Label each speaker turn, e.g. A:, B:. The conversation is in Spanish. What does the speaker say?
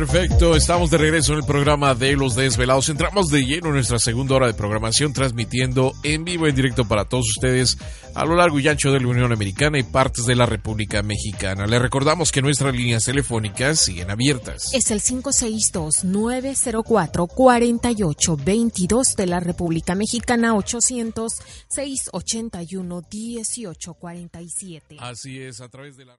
A: Perfecto, estamos de regreso en el programa de Los Desvelados. Entramos de lleno en nuestra segunda hora de programación, transmitiendo en vivo, en directo para todos ustedes a lo largo y ancho de la Unión Americana y partes de la República Mexicana. Les recordamos que nuestras líneas telefónicas siguen abiertas.
B: Es el 562-904-4822 de la República Mexicana, 800-681-1847.
A: Así es, a través de la...